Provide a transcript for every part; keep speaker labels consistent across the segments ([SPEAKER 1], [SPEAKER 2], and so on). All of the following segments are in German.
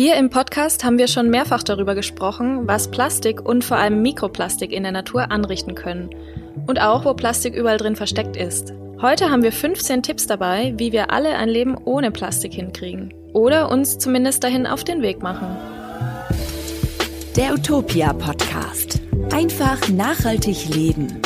[SPEAKER 1] Hier im Podcast haben wir schon mehrfach darüber gesprochen, was Plastik und vor allem Mikroplastik in der Natur anrichten können. Und auch, wo Plastik überall drin versteckt ist. Heute haben wir 15 Tipps dabei, wie wir alle ein Leben ohne Plastik hinkriegen. Oder uns zumindest dahin auf den Weg machen.
[SPEAKER 2] Der Utopia Podcast. Einfach nachhaltig leben.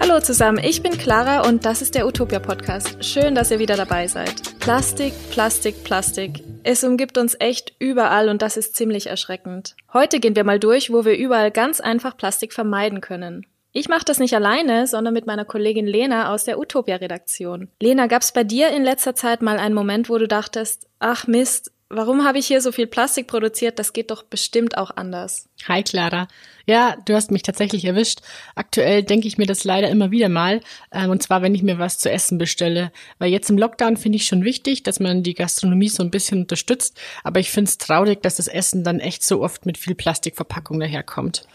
[SPEAKER 1] Hallo zusammen, ich bin Clara und das ist der Utopia Podcast. Schön, dass ihr wieder dabei seid. Plastik, Plastik, Plastik. Es umgibt uns echt überall und das ist ziemlich erschreckend. Heute gehen wir mal durch, wo wir überall ganz einfach Plastik vermeiden können. Ich mache das nicht alleine, sondern mit meiner Kollegin Lena aus der Utopia-Redaktion. Lena, gab's bei dir in letzter Zeit mal einen Moment, wo du dachtest, ach Mist, warum habe ich hier so viel Plastik produziert? Das geht doch bestimmt auch anders.
[SPEAKER 3] Hi Clara. Ja, du hast mich tatsächlich erwischt. Aktuell denke ich mir das leider immer wieder mal. Ähm, und zwar, wenn ich mir was zu essen bestelle. Weil jetzt im Lockdown finde ich schon wichtig, dass man die Gastronomie so ein bisschen unterstützt. Aber ich finde es traurig, dass das Essen dann echt so oft mit viel Plastikverpackung daherkommt.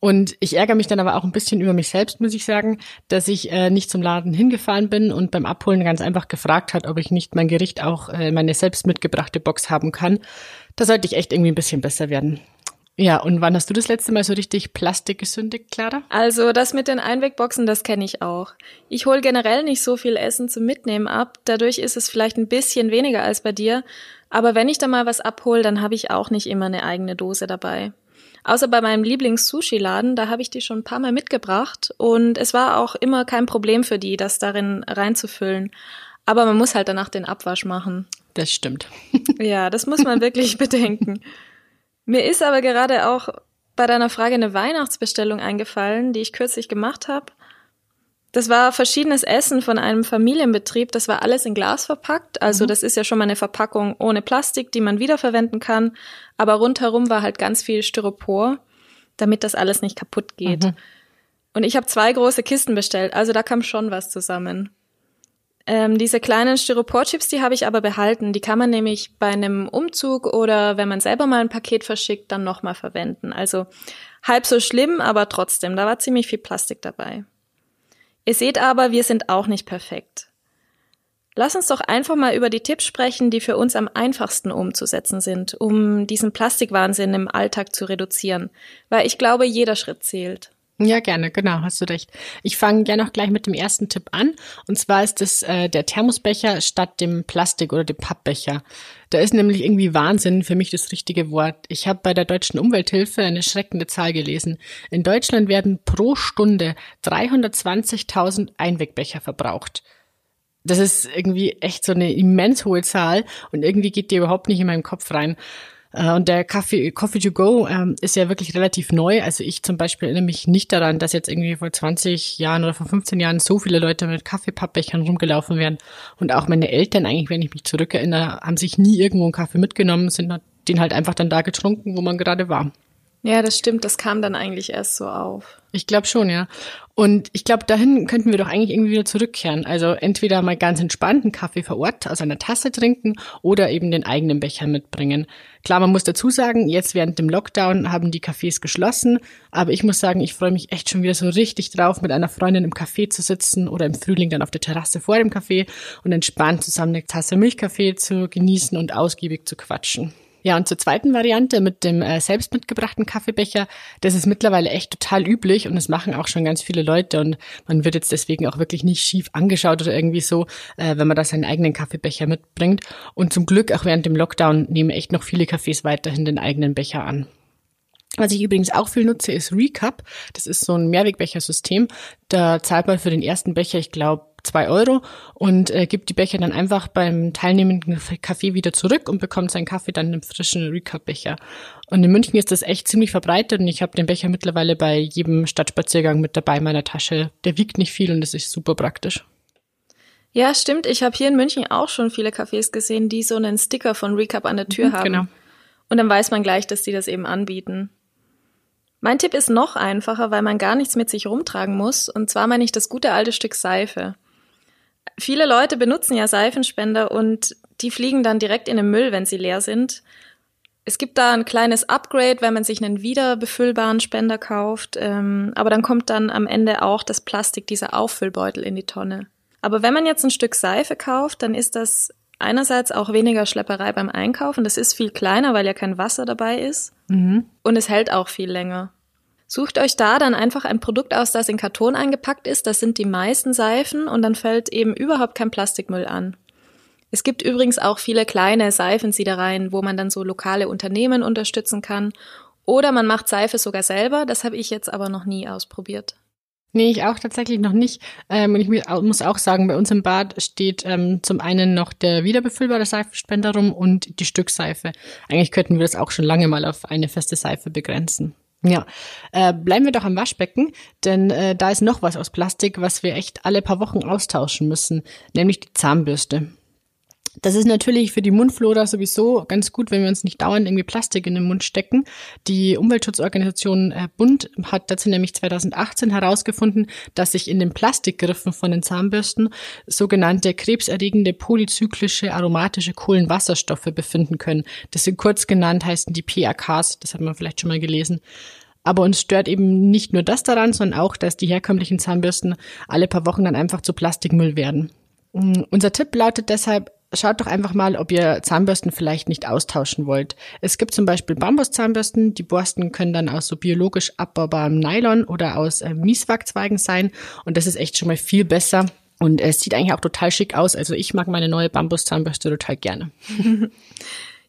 [SPEAKER 3] Und ich ärgere mich dann aber auch ein bisschen über mich selbst, muss ich sagen, dass ich äh, nicht zum Laden hingefahren bin und beim Abholen ganz einfach gefragt hat, ob ich nicht mein Gericht auch äh, meine selbst mitgebrachte Box haben kann. Da sollte ich echt irgendwie ein bisschen besser werden. Ja, und wann hast du das letzte Mal so richtig Plastik gesündigt, Clara?
[SPEAKER 1] Also das mit den Einwegboxen, das kenne ich auch. Ich hole generell nicht so viel Essen zum Mitnehmen ab. Dadurch ist es vielleicht ein bisschen weniger als bei dir. Aber wenn ich da mal was abhole, dann habe ich auch nicht immer eine eigene Dose dabei. Außer bei meinem Lieblings-Sushi-Laden, da habe ich die schon ein paar Mal mitgebracht und es war auch immer kein Problem für die, das darin reinzufüllen. Aber man muss halt danach den Abwasch machen.
[SPEAKER 3] Das stimmt.
[SPEAKER 1] ja, das muss man wirklich bedenken. Mir ist aber gerade auch bei deiner Frage eine Weihnachtsbestellung eingefallen, die ich kürzlich gemacht habe. Das war verschiedenes Essen von einem Familienbetrieb. Das war alles in Glas verpackt. Also mhm. das ist ja schon mal eine Verpackung ohne Plastik, die man wiederverwenden kann. Aber rundherum war halt ganz viel Styropor, damit das alles nicht kaputt geht. Mhm. Und ich habe zwei große Kisten bestellt. Also da kam schon was zusammen. Ähm, diese kleinen Styroporchips, die habe ich aber behalten. Die kann man nämlich bei einem Umzug oder wenn man selber mal ein Paket verschickt, dann nochmal verwenden. Also halb so schlimm, aber trotzdem, da war ziemlich viel Plastik dabei. Ihr seht aber, wir sind auch nicht perfekt. Lass uns doch einfach mal über die Tipps sprechen, die für uns am einfachsten umzusetzen sind, um diesen Plastikwahnsinn im Alltag zu reduzieren, weil ich glaube, jeder Schritt zählt.
[SPEAKER 3] Ja, gerne, genau, hast du recht. Ich fange gerne auch gleich mit dem ersten Tipp an. Und zwar ist es äh, der Thermosbecher statt dem Plastik- oder dem Pappbecher. Da ist nämlich irgendwie Wahnsinn für mich das richtige Wort. Ich habe bei der Deutschen Umwelthilfe eine schreckende Zahl gelesen. In Deutschland werden pro Stunde 320.000 Einwegbecher verbraucht. Das ist irgendwie echt so eine immens hohe Zahl und irgendwie geht die überhaupt nicht in meinen Kopf rein. Äh, und der Coffee, Coffee to Go ähm, ist ja wirklich relativ neu. Also ich zum Beispiel erinnere mich nicht daran, dass jetzt irgendwie vor 20 Jahren oder vor 15 Jahren so viele Leute mit Kaffeepappbechern rumgelaufen wären. Und auch meine Eltern eigentlich, wenn ich mich zurückerinnere, haben sich nie irgendwo einen Kaffee mitgenommen, sind den halt einfach dann da getrunken, wo man gerade war.
[SPEAKER 1] Ja, das stimmt. Das kam dann eigentlich erst so auf.
[SPEAKER 3] Ich glaube schon, ja. Und ich glaube, dahin könnten wir doch eigentlich irgendwie wieder zurückkehren. Also entweder mal ganz entspannten Kaffee vor Ort aus einer Tasse trinken oder eben den eigenen Becher mitbringen. Klar, man muss dazu sagen, jetzt während dem Lockdown haben die Cafés geschlossen. Aber ich muss sagen, ich freue mich echt schon wieder so richtig drauf, mit einer Freundin im Café zu sitzen oder im Frühling dann auf der Terrasse vor dem Café und entspannt zusammen eine Tasse Milchkaffee zu genießen und ausgiebig zu quatschen. Ja, und zur zweiten Variante mit dem äh, selbst mitgebrachten Kaffeebecher, das ist mittlerweile echt total üblich und das machen auch schon ganz viele Leute und man wird jetzt deswegen auch wirklich nicht schief angeschaut oder irgendwie so, äh, wenn man da seinen eigenen Kaffeebecher mitbringt. Und zum Glück auch während dem Lockdown nehmen echt noch viele Cafés weiterhin den eigenen Becher an. Was ich übrigens auch viel nutze, ist Recap. Das ist so ein Mehrwegbechersystem. Da zahlt man für den ersten Becher, ich glaube, zwei Euro und äh, gibt die Becher dann einfach beim teilnehmenden Kaffee wieder zurück und bekommt seinen Kaffee dann im frischen Recap-Becher. Und in München ist das echt ziemlich verbreitet und ich habe den Becher mittlerweile bei jedem Stadtspaziergang mit dabei in meiner Tasche. Der wiegt nicht viel und das ist super praktisch.
[SPEAKER 1] Ja, stimmt. Ich habe hier in München auch schon viele Cafés gesehen, die so einen Sticker von Recap an der Tür mhm, haben. Genau. Und dann weiß man gleich, dass die das eben anbieten. Mein Tipp ist noch einfacher, weil man gar nichts mit sich rumtragen muss. Und zwar meine ich das gute alte Stück Seife. Viele Leute benutzen ja Seifenspender und die fliegen dann direkt in den Müll, wenn sie leer sind. Es gibt da ein kleines Upgrade, wenn man sich einen wiederbefüllbaren Spender kauft, ähm, aber dann kommt dann am Ende auch das Plastik, dieser Auffüllbeutel in die Tonne. Aber wenn man jetzt ein Stück Seife kauft, dann ist das einerseits auch weniger Schlepperei beim Einkaufen. Das ist viel kleiner, weil ja kein Wasser dabei ist.
[SPEAKER 3] Mhm.
[SPEAKER 1] Und es hält auch viel länger. Sucht euch da dann einfach ein Produkt aus, das in Karton eingepackt ist. Das sind die meisten Seifen und dann fällt eben überhaupt kein Plastikmüll an. Es gibt übrigens auch viele kleine Seifensiedereien, wo man dann so lokale Unternehmen unterstützen kann. Oder man macht Seife sogar selber. Das habe ich jetzt aber noch nie ausprobiert.
[SPEAKER 3] Nee, ich auch tatsächlich noch nicht. Ähm, und ich muss auch sagen, bei uns im Bad steht ähm, zum einen noch der wiederbefüllbare Seifenspender rum und die Stückseife. Eigentlich könnten wir das auch schon lange mal auf eine feste Seife begrenzen. Ja, äh, bleiben wir doch am Waschbecken, denn äh, da ist noch was aus Plastik, was wir echt alle paar Wochen austauschen müssen, nämlich die Zahnbürste. Das ist natürlich für die Mundflora sowieso ganz gut, wenn wir uns nicht dauernd irgendwie Plastik in den Mund stecken. Die Umweltschutzorganisation äh, Bund hat dazu nämlich 2018 herausgefunden, dass sich in den Plastikgriffen von den Zahnbürsten sogenannte krebserregende polyzyklische aromatische Kohlenwasserstoffe befinden können. Das sind kurz genannt heißen die PAKs, das hat man vielleicht schon mal gelesen. Aber uns stört eben nicht nur das daran, sondern auch, dass die herkömmlichen Zahnbürsten alle paar Wochen dann einfach zu Plastikmüll werden. Mm, unser Tipp lautet deshalb, schaut doch einfach mal, ob ihr Zahnbürsten vielleicht nicht austauschen wollt. Es gibt zum Beispiel Bambuszahnbürsten. Die Borsten können dann aus so biologisch abbaubarem Nylon oder aus äh, Mieswachzweigen sein. Und das ist echt schon mal viel besser. Und es sieht eigentlich auch total schick aus. Also ich mag meine neue Bambuszahnbürste total gerne.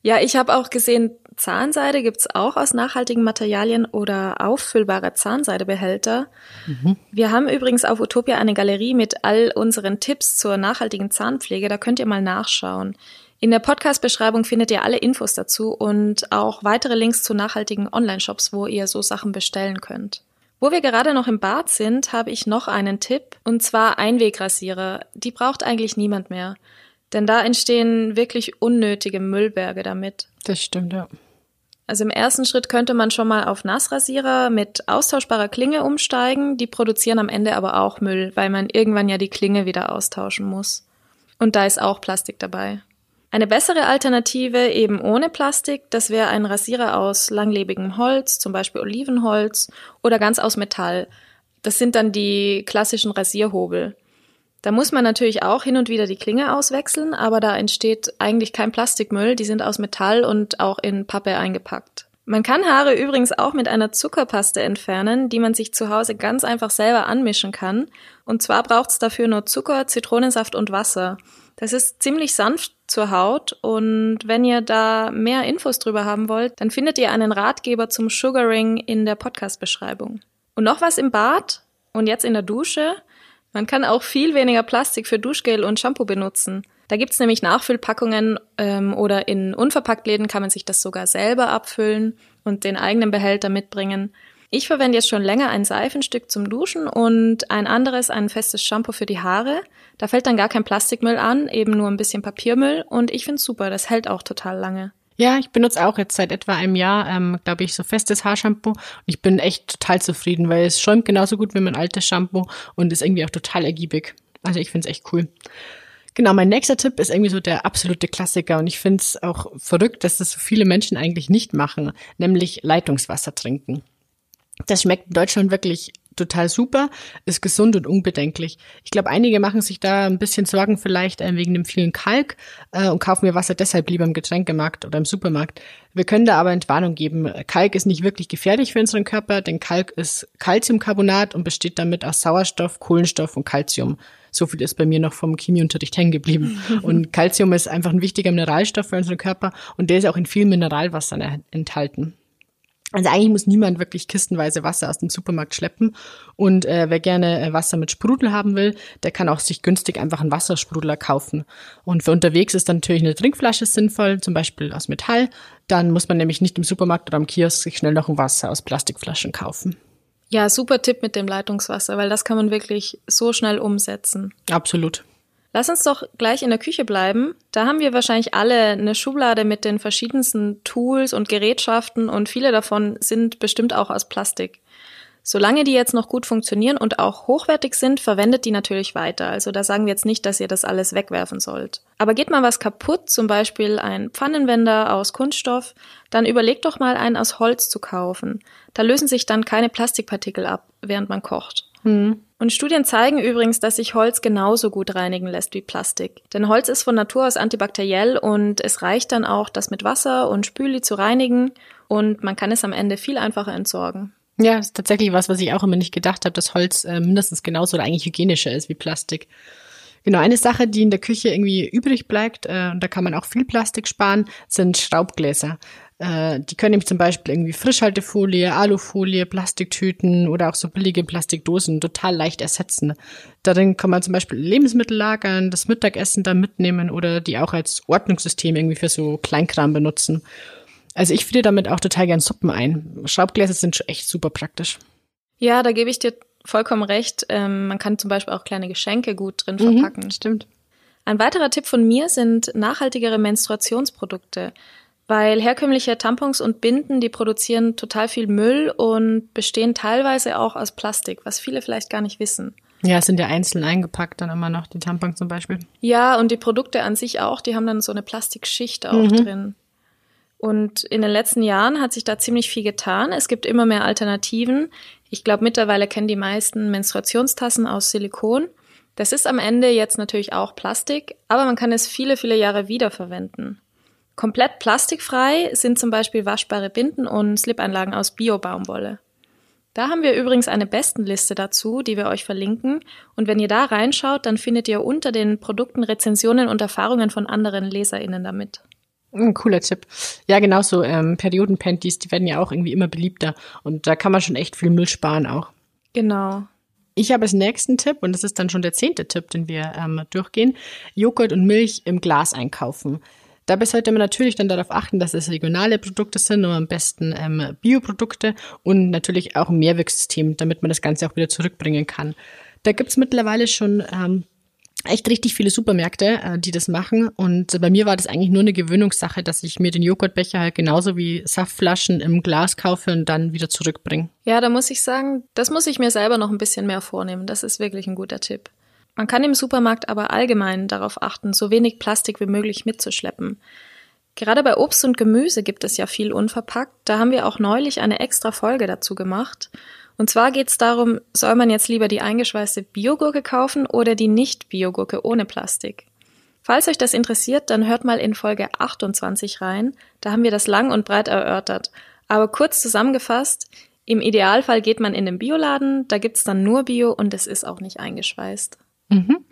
[SPEAKER 1] Ja, ich habe auch gesehen, Zahnseide gibt's auch aus nachhaltigen Materialien oder auffüllbare Zahnseidebehälter. Mhm. Wir haben übrigens auf Utopia eine Galerie mit all unseren Tipps zur nachhaltigen Zahnpflege. Da könnt ihr mal nachschauen. In der Podcast-Beschreibung findet ihr alle Infos dazu und auch weitere Links zu nachhaltigen Online-Shops, wo ihr so Sachen bestellen könnt. Wo wir gerade noch im Bad sind, habe ich noch einen Tipp, und zwar Einwegrasierer. Die braucht eigentlich niemand mehr. Denn da entstehen wirklich unnötige Müllberge damit.
[SPEAKER 3] Das stimmt, ja.
[SPEAKER 1] Also im ersten Schritt könnte man schon mal auf Nassrasierer mit austauschbarer Klinge umsteigen. Die produzieren am Ende aber auch Müll, weil man irgendwann ja die Klinge wieder austauschen muss. Und da ist auch Plastik dabei. Eine bessere Alternative eben ohne Plastik, das wäre ein Rasierer aus langlebigem Holz, zum Beispiel Olivenholz oder ganz aus Metall. Das sind dann die klassischen Rasierhobel. Da muss man natürlich auch hin und wieder die Klinge auswechseln, aber da entsteht eigentlich kein Plastikmüll, die sind aus Metall und auch in Pappe eingepackt. Man kann Haare übrigens auch mit einer Zuckerpaste entfernen, die man sich zu Hause ganz einfach selber anmischen kann. Und zwar braucht es dafür nur Zucker, Zitronensaft und Wasser. Das ist ziemlich sanft zur Haut und wenn ihr da mehr Infos drüber haben wollt, dann findet ihr einen Ratgeber zum Sugaring in der Podcast-Beschreibung. Und noch was im Bad und jetzt in der Dusche. Man kann auch viel weniger Plastik für Duschgel und Shampoo benutzen. Da gibt's nämlich Nachfüllpackungen ähm, oder in Unverpacktläden kann man sich das sogar selber abfüllen und den eigenen Behälter mitbringen. Ich verwende jetzt schon länger ein Seifenstück zum Duschen und ein anderes ein festes Shampoo für die Haare. Da fällt dann gar kein Plastikmüll an, eben nur ein bisschen Papiermüll und ich find's super, das hält auch total lange.
[SPEAKER 3] Ja, ich benutze auch jetzt seit etwa einem Jahr, ähm, glaube ich, so festes Haarshampoo. Und ich bin echt total zufrieden, weil es schäumt genauso gut wie mein altes Shampoo und ist irgendwie auch total ergiebig. Also ich finde es echt cool. Genau, mein nächster Tipp ist irgendwie so der absolute Klassiker und ich finde es auch verrückt, dass das so viele Menschen eigentlich nicht machen, nämlich Leitungswasser trinken. Das schmeckt in Deutschland wirklich total super, ist gesund und unbedenklich. Ich glaube, einige machen sich da ein bisschen Sorgen vielleicht äh, wegen dem vielen Kalk äh, und kaufen ihr Wasser deshalb lieber im Getränkemarkt oder im Supermarkt. Wir können da aber Entwarnung geben. Kalk ist nicht wirklich gefährlich für unseren Körper, denn Kalk ist Calciumcarbonat und besteht damit aus Sauerstoff, Kohlenstoff und Calcium. So viel ist bei mir noch vom Chemieunterricht hängen geblieben. und Calcium ist einfach ein wichtiger Mineralstoff für unseren Körper und der ist auch in vielen Mineralwassern enthalten. Also eigentlich muss niemand wirklich kistenweise Wasser aus dem Supermarkt schleppen. Und äh, wer gerne äh, Wasser mit Sprudel haben will, der kann auch sich günstig einfach einen Wassersprudler kaufen. Und für unterwegs ist dann natürlich eine Trinkflasche sinnvoll, zum Beispiel aus Metall. Dann muss man nämlich nicht im Supermarkt oder am Kiosk sich schnell noch ein Wasser aus Plastikflaschen kaufen.
[SPEAKER 1] Ja, super Tipp mit dem Leitungswasser, weil das kann man wirklich so schnell umsetzen.
[SPEAKER 3] Absolut.
[SPEAKER 1] Lass uns doch gleich in der Küche bleiben. Da haben wir wahrscheinlich alle eine Schublade mit den verschiedensten Tools und Gerätschaften und viele davon sind bestimmt auch aus Plastik. Solange die jetzt noch gut funktionieren und auch hochwertig sind, verwendet die natürlich weiter. Also da sagen wir jetzt nicht, dass ihr das alles wegwerfen sollt. Aber geht mal was kaputt, zum Beispiel ein Pfannenwender aus Kunststoff, dann überlegt doch mal einen aus Holz zu kaufen. Da lösen sich dann keine Plastikpartikel ab, während man kocht. Mhm. Und Studien zeigen übrigens, dass sich Holz genauso gut reinigen lässt wie Plastik. Denn Holz ist von Natur aus antibakteriell und es reicht dann auch, das mit Wasser und Spüli zu reinigen und man kann es am Ende viel einfacher entsorgen.
[SPEAKER 3] Ja, das ist tatsächlich was, was ich auch immer nicht gedacht habe, dass Holz äh, mindestens genauso oder eigentlich hygienischer ist wie Plastik. Genau, eine Sache, die in der Küche irgendwie übrig bleibt, äh, und da kann man auch viel Plastik sparen, sind Schraubgläser. Äh, die können nämlich zum Beispiel irgendwie Frischhaltefolie, Alufolie, Plastiktüten oder auch so billige Plastikdosen total leicht ersetzen. Darin kann man zum Beispiel Lebensmittel lagern, das Mittagessen da mitnehmen oder die auch als Ordnungssystem irgendwie für so Kleinkram benutzen. Also ich friere damit auch total gern Suppen ein. Schraubgläser sind schon echt super praktisch.
[SPEAKER 1] Ja, da gebe ich dir vollkommen recht. Ähm, man kann zum Beispiel auch kleine Geschenke gut drin mhm, verpacken.
[SPEAKER 3] Mhm, stimmt.
[SPEAKER 1] Ein weiterer Tipp von mir sind nachhaltigere Menstruationsprodukte, weil herkömmliche Tampons und Binden, die produzieren total viel Müll und bestehen teilweise auch aus Plastik, was viele vielleicht gar nicht wissen.
[SPEAKER 3] Ja, es sind ja einzeln eingepackt dann immer noch, die Tampons zum Beispiel.
[SPEAKER 1] Ja, und die Produkte an sich auch, die haben dann so eine Plastikschicht auch mhm. drin. Und in den letzten Jahren hat sich da ziemlich viel getan. Es gibt immer mehr Alternativen. Ich glaube, mittlerweile kennen die meisten Menstruationstassen aus Silikon. Das ist am Ende jetzt natürlich auch Plastik, aber man kann es viele, viele Jahre wiederverwenden. Komplett plastikfrei sind zum Beispiel waschbare Binden und Slip-Einlagen aus Bio-Baumwolle. Da haben wir übrigens eine Bestenliste dazu, die wir euch verlinken. Und wenn ihr da reinschaut, dann findet ihr unter den Produkten Rezensionen und Erfahrungen von anderen LeserInnen damit.
[SPEAKER 3] Ein cooler Tipp. Ja, genau so. Ähm, Periodenpanties, die werden ja auch irgendwie immer beliebter. Und da kann man schon echt viel Müll sparen auch.
[SPEAKER 1] Genau.
[SPEAKER 3] Ich habe als nächsten Tipp, und das ist dann schon der zehnte Tipp, den wir ähm, durchgehen, Joghurt und Milch im Glas einkaufen. Dabei sollte man natürlich dann darauf achten, dass es regionale Produkte sind und am besten ähm, Bioprodukte und natürlich auch ein Mehrwegsystem, damit man das Ganze auch wieder zurückbringen kann. Da gibt's mittlerweile schon ähm, echt richtig viele Supermärkte, äh, die das machen. Und bei mir war das eigentlich nur eine Gewöhnungssache, dass ich mir den Joghurtbecher halt genauso wie Saftflaschen im Glas kaufe und dann wieder zurückbringe.
[SPEAKER 1] Ja, da muss ich sagen, das muss ich mir selber noch ein bisschen mehr vornehmen. Das ist wirklich ein guter Tipp. Man kann im Supermarkt aber allgemein darauf achten, so wenig Plastik wie möglich mitzuschleppen. Gerade bei Obst und Gemüse gibt es ja viel unverpackt. Da haben wir auch neulich eine extra Folge dazu gemacht. Und zwar geht es darum, soll man jetzt lieber die eingeschweißte Biogurke kaufen oder die Nicht-Biogurke ohne Plastik? Falls euch das interessiert, dann hört mal in Folge 28 rein. Da haben wir das lang und breit erörtert. Aber kurz zusammengefasst, im Idealfall geht man in den Bioladen, da gibt's dann nur Bio und es ist auch nicht eingeschweißt.
[SPEAKER 3] Mhm.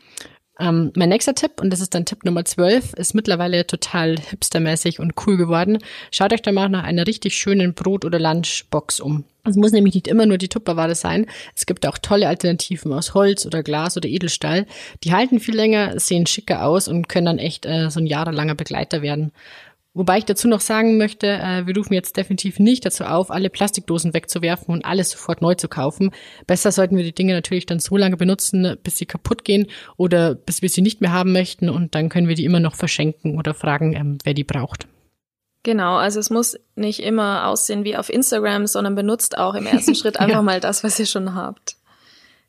[SPEAKER 3] Ähm, mein nächster Tipp, und das ist dann Tipp Nummer 12, ist mittlerweile total hipstermäßig und cool geworden. Schaut euch da mal nach einer richtig schönen Brot- oder Lunchbox um. Es muss nämlich nicht immer nur die Tupperware sein. Es gibt auch tolle Alternativen aus Holz oder Glas oder Edelstahl. Die halten viel länger, sehen schicker aus und können dann echt äh, so ein jahrelanger Begleiter werden. Wobei ich dazu noch sagen möchte, äh, wir rufen jetzt definitiv nicht dazu auf, alle Plastikdosen wegzuwerfen und alles sofort neu zu kaufen. Besser sollten wir die Dinge natürlich dann so lange benutzen, bis sie kaputt gehen oder bis wir sie nicht mehr haben möchten und dann können wir die immer noch verschenken oder fragen, ähm, wer die braucht.
[SPEAKER 1] Genau, also es muss nicht immer aussehen wie auf Instagram, sondern benutzt auch im ersten Schritt einfach ja. mal das, was ihr schon habt.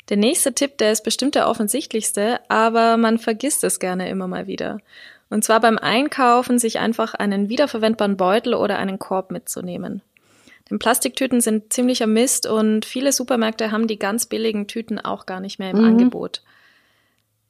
[SPEAKER 1] Der nächste Tipp, der ist bestimmt der offensichtlichste, aber man vergisst es gerne immer mal wieder. Und zwar beim Einkaufen sich einfach einen wiederverwendbaren Beutel oder einen Korb mitzunehmen. Denn Plastiktüten sind ziemlicher Mist und viele Supermärkte haben die ganz billigen Tüten auch gar nicht mehr im mhm. Angebot.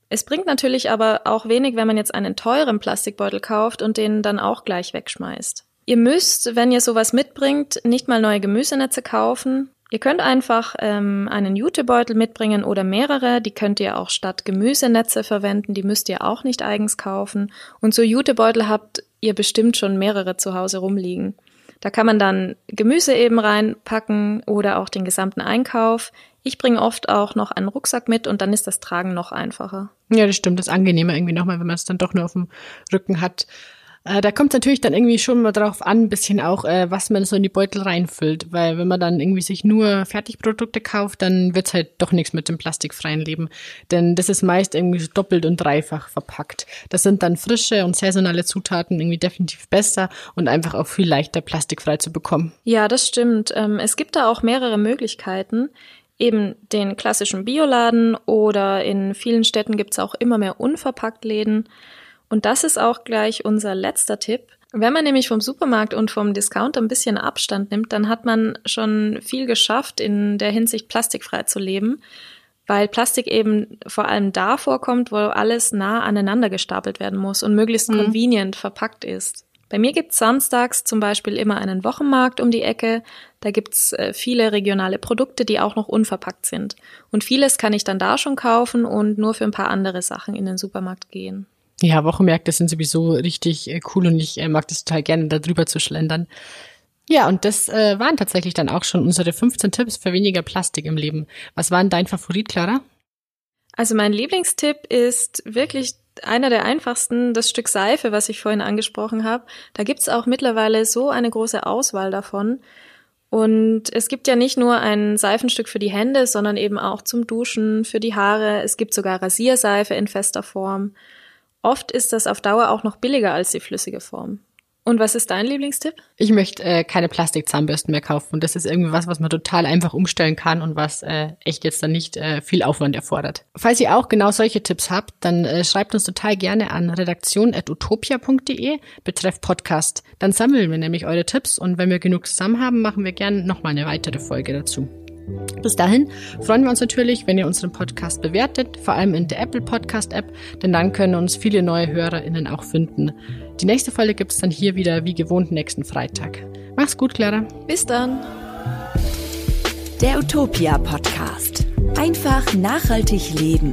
[SPEAKER 1] Es bringt natürlich aber auch wenig, wenn man jetzt einen teuren Plastikbeutel kauft und den dann auch gleich wegschmeißt. Ihr müsst, wenn ihr sowas mitbringt, nicht mal neue Gemüsenetze kaufen, Ihr könnt einfach ähm, einen Jutebeutel mitbringen oder mehrere. Die könnt ihr auch statt Gemüsenetze verwenden. Die müsst ihr auch nicht eigens kaufen. Und so Jutebeutel habt ihr bestimmt schon mehrere zu Hause rumliegen. Da kann man dann Gemüse eben reinpacken oder auch den gesamten Einkauf. Ich bringe oft auch noch einen Rucksack mit und dann ist das Tragen noch einfacher.
[SPEAKER 3] Ja, das stimmt. Das ist angenehmer irgendwie nochmal, wenn man es dann doch nur auf dem Rücken hat. Äh, da kommt es natürlich dann irgendwie schon mal drauf an, ein bisschen auch, äh, was man so in die Beutel reinfüllt. Weil wenn man dann irgendwie sich nur Fertigprodukte kauft, dann wird's halt doch nichts mit dem plastikfreien Leben. Denn das ist meist irgendwie doppelt und dreifach verpackt. Das sind dann frische und saisonale Zutaten irgendwie definitiv besser und einfach auch viel leichter plastikfrei zu bekommen.
[SPEAKER 1] Ja, das stimmt. Ähm, es gibt da auch mehrere Möglichkeiten eben den klassischen Bioladen oder in vielen Städten gibt's auch immer mehr unverpackt Läden. Und das ist auch gleich unser letzter Tipp. Wenn man nämlich vom Supermarkt und vom Discounter ein bisschen Abstand nimmt, dann hat man schon viel geschafft, in der Hinsicht plastikfrei zu leben. weil Plastik eben vor allem da vorkommt, wo alles nah aneinander gestapelt werden muss und möglichst mhm. convenient verpackt ist. Bei mir gibt's samstags zum Beispiel immer einen Wochenmarkt um die Ecke. Da gibt's äh, viele regionale Produkte, die auch noch unverpackt sind. Und vieles kann ich dann da schon kaufen und nur für ein paar andere Sachen in den Supermarkt gehen.
[SPEAKER 3] Ja, Wochenmärkte sind sowieso richtig äh, cool und ich äh, mag das total gerne, da drüber zu schlendern. Ja, und das äh, waren tatsächlich dann auch schon unsere 15 Tipps für weniger Plastik im Leben. Was war denn dein Favorit, Clara?
[SPEAKER 1] Also mein Lieblingstipp ist wirklich einer der einfachsten, das Stück Seife, was ich vorhin angesprochen habe. Da gibt's auch mittlerweile so eine große Auswahl davon. Und es gibt ja nicht nur ein Seifenstück für die Hände, sondern eben auch zum Duschen, für die Haare. Es gibt sogar Rasierseife in fester Form. Oft ist das auf Dauer auch noch billiger als die flüssige Form. Und was ist dein Lieblingstipp?
[SPEAKER 3] Ich möchte äh, keine Plastikzahnbürsten mehr kaufen. Und das ist irgendwie was, was man total einfach umstellen kann und was äh, echt jetzt dann nicht äh, viel Aufwand erfordert. Falls ihr auch genau solche Tipps habt, dann äh, schreibt uns total gerne an redaktion.utopia.de betreff Podcast. Dann sammeln wir nämlich eure Tipps und wenn wir genug zusammen haben, machen wir gerne nochmal eine weitere Folge dazu. Bis dahin freuen wir uns natürlich, wenn ihr unseren Podcast bewertet, vor allem in der Apple Podcast App, denn dann können uns viele neue HörerInnen auch finden. Die nächste Folge gibt es dann hier wieder wie gewohnt nächsten Freitag. Mach's gut, Clara.
[SPEAKER 1] Bis dann.
[SPEAKER 2] Der Utopia Podcast. Einfach nachhaltig leben.